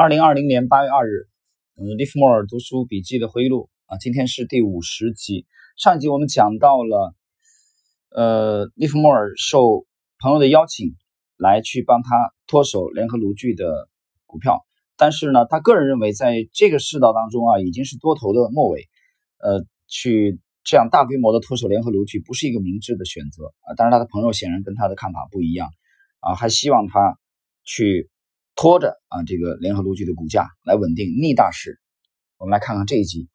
二零二零年八月二日，嗯，利弗莫尔读书笔记的回忆录啊，今天是第五十集。上一集我们讲到了，呃，利弗莫尔受朋友的邀请来去帮他脱手联合炉具的股票，但是呢，他个人认为在这个世道当中啊，已经是多头的末尾，呃，去这样大规模的脱手联合炉具不是一个明智的选择啊。但是，他的朋友显然跟他的看法不一样啊，还希望他去。拖着啊，这个联合炉具的股价来稳定逆大势。我们来看看这一集，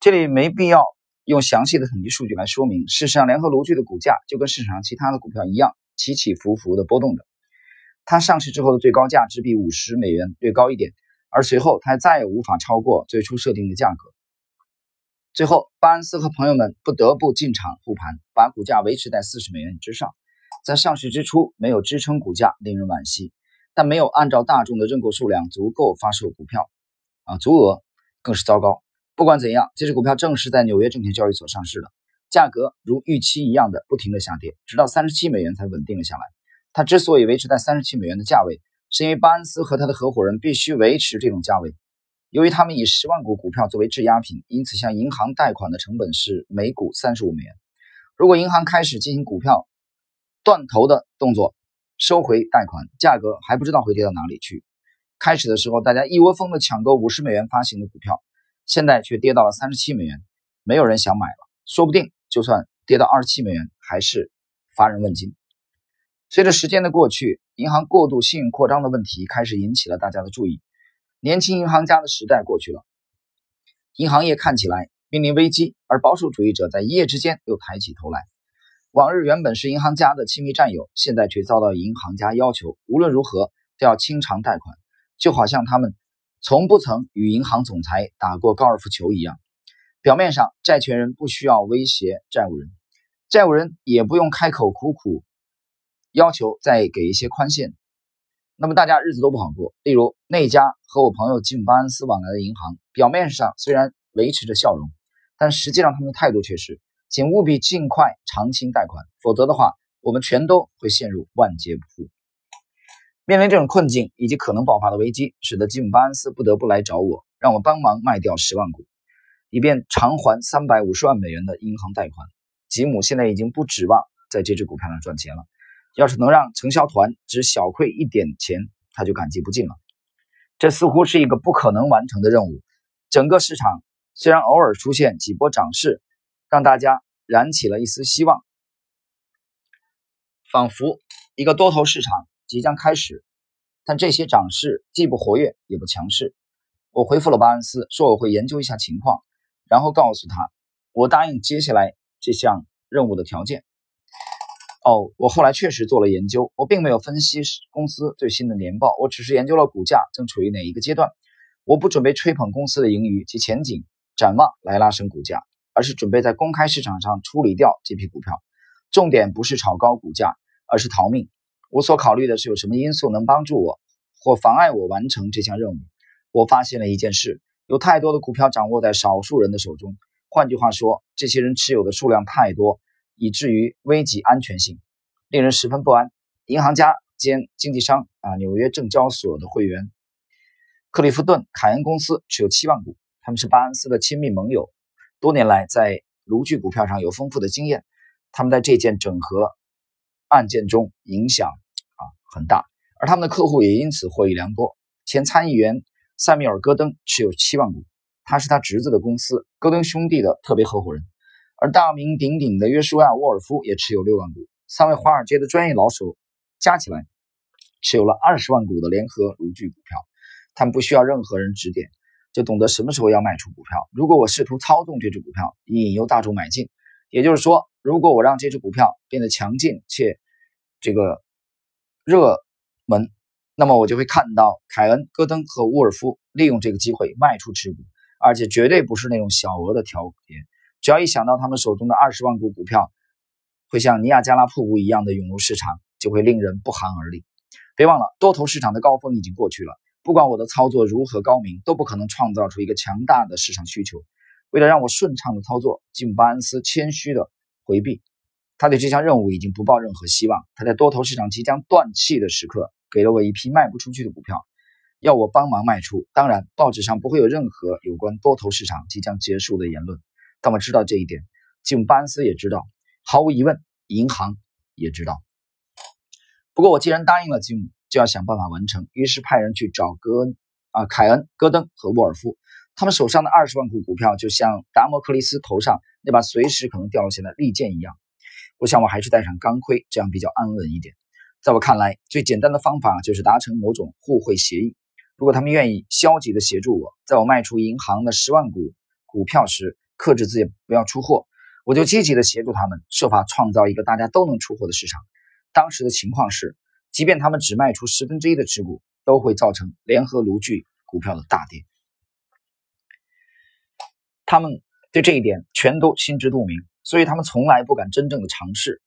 这里没必要用详细的统计数据来说明。事实上，联合炉具的股价就跟市场上其他的股票一样，起起伏伏的波动着。它上市之后的最高价只比五十美元略高一点，而随后它再也无法超过最初设定的价格。最后，巴恩斯和朋友们不得不进场护盘，把股价维持在四十美元之上。在上市之初没有支撑股价，令人惋惜。但没有按照大众的认购数量足够发售股票，啊，足额更是糟糕。不管怎样，这只股票正是在纽约证券交易所上市的，价格如预期一样的不停的下跌，直到三十七美元才稳定了下来。它之所以维持在三十七美元的价位，是因为巴恩斯和他的合伙人必须维持这种价位。由于他们以十万股股票作为质押品，因此向银行贷款的成本是每股三十五美元。如果银行开始进行股票断头的动作，收回贷款，价格还不知道会跌到哪里去。开始的时候，大家一窝蜂的抢购五十美元发行的股票，现在却跌到了三十七美元，没有人想买了。说不定就算跌到二十七美元，还是乏人问津。随着时间的过去，银行过度信用扩张的问题开始引起了大家的注意。年轻银行家的时代过去了，银行业看起来面临危机，而保守主义者在一夜之间又抬起头来。往日原本是银行家的亲密战友，现在却遭到银行家要求无论如何都要清偿贷款，就好像他们从不曾与银行总裁打过高尔夫球一样。表面上，债权人不需要威胁债务人，债务人也不用开口苦苦要求再给一些宽限，那么大家日子都不好过。例如那家和我朋友吉姆·巴恩斯往来的银行，表面上虽然维持着笑容，但实际上他们的态度却是。请务必尽快偿清贷款，否则的话，我们全都会陷入万劫不复。面临这种困境以及可能爆发的危机，使得吉姆·巴恩斯不得不来找我，让我帮忙卖掉十万股，以便偿还三百五十万美元的银行贷款。吉姆现在已经不指望在这只股票上赚钱了，要是能让承销团只小亏一点钱，他就感激不尽了。这似乎是一个不可能完成的任务。整个市场虽然偶尔出现几波涨势。让大家燃起了一丝希望，仿佛一个多头市场即将开始。但这些涨势既不活跃也不强势。我回复了巴恩斯，说我会研究一下情况，然后告诉他我答应接下来这项任务的条件。哦，我后来确实做了研究，我并没有分析公司最新的年报，我只是研究了股价正处于哪一个阶段。我不准备吹捧公司的盈余及前景展望来拉升股价。而是准备在公开市场上处理掉这批股票，重点不是炒高股价，而是逃命。我所考虑的是有什么因素能帮助我或妨碍我完成这项任务。我发现了一件事：有太多的股票掌握在少数人的手中。换句话说，这些人持有的数量太多，以至于危及安全性，令人十分不安。银行家兼经纪商啊，纽约证交所的会员克利夫顿·凯恩公司持有七万股，他们是巴恩斯的亲密盟友。多年来，在炉具股票上有丰富的经验，他们在这件整合案件中影响啊很大，而他们的客户也因此获益良多。前参议员塞米尔·戈登持有七万股，他是他侄子的公司戈登兄弟的特别合伙人，而大名鼎鼎的约书亚·沃尔夫也持有六万股。三位华尔街的专业老手加起来持有了二十万股的联合炉具股票，他们不需要任何人指点。就懂得什么时候要卖出股票。如果我试图操纵这只股票，引诱大众买进，也就是说，如果我让这只股票变得强劲且这个热门，那么我就会看到凯恩、戈登和沃尔夫利用这个机会卖出持股，而且绝对不是那种小额的调节。只要一想到他们手中的二十万股股票会像尼亚加拉瀑布一样的涌入市场，就会令人不寒而栗。别忘了，多头市场的高峰已经过去了。不管我的操作如何高明，都不可能创造出一个强大的市场需求。为了让我顺畅的操作，吉姆·巴恩斯谦虚的回避，他对这项任务已经不抱任何希望。他在多头市场即将断气的时刻，给了我一批卖不出去的股票。要我帮忙卖出。当然，报纸上不会有任何有关多头市场即将结束的言论。但我知道这一点，吉姆·巴恩斯也知道，毫无疑问，银行也知道。不过，我既然答应了吉姆，就要想办法完成。于是派人去找戈恩啊凯恩、戈登和沃尔夫，他们手上的二十万股股票就像达摩克利斯头上那把随时可能掉落下的利剑一样。我想，我还是带上钢盔，这样比较安稳一点。在我看来，最简单的方法就是达成某种互惠协议。如果他们愿意消极的协助我，在我卖出银行的十万股股票时，克制自己不要出货，我就积极的协助他们，设法创造一个大家都能出货的市场。当时的情况是，即便他们只卖出十分之一的持股，都会造成联合炉具股票的大跌。他们对这一点全都心知肚明，所以他们从来不敢真正的尝试。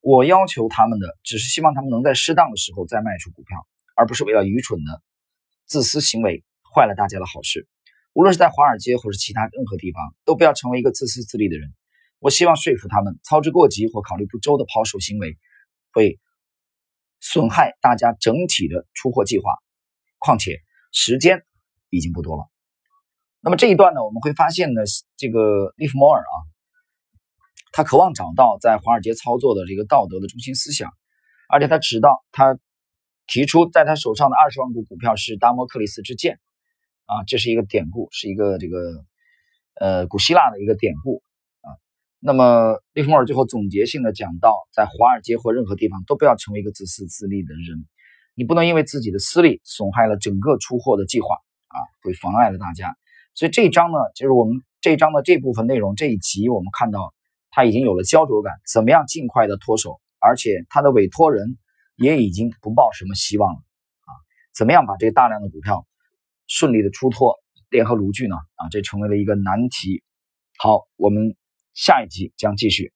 我要求他们的，只是希望他们能在适当的时候再卖出股票，而不是为了愚蠢的自私行为坏了大家的好事。无论是在华尔街或是其他任何地方，都不要成为一个自私自利的人。我希望说服他们，操之过急或考虑不周的抛售行为会损害大家整体的出货计划。况且时间已经不多了。那么这一段呢，我们会发现呢，这个利弗莫尔啊。他渴望找到在华尔街操作的这个道德的中心思想，而且他知道他提出在他手上的二十万股股票是达摩克里斯之剑啊，这是一个典故，是一个这个呃古希腊的一个典故。那么利弗莫尔最后总结性的讲到，在华尔街或任何地方都不要成为一个自私自利的人，你不能因为自己的私利损害了整个出货的计划啊，会妨碍了大家。所以这一章呢，就是我们这一章的这部分内容这一集我们看到。他已经有了焦灼感，怎么样尽快的脱手？而且他的委托人也已经不抱什么希望了啊！怎么样把这个大量的股票顺利的出脱联合炉具呢？啊，这成为了一个难题。好，我们下一集将继续。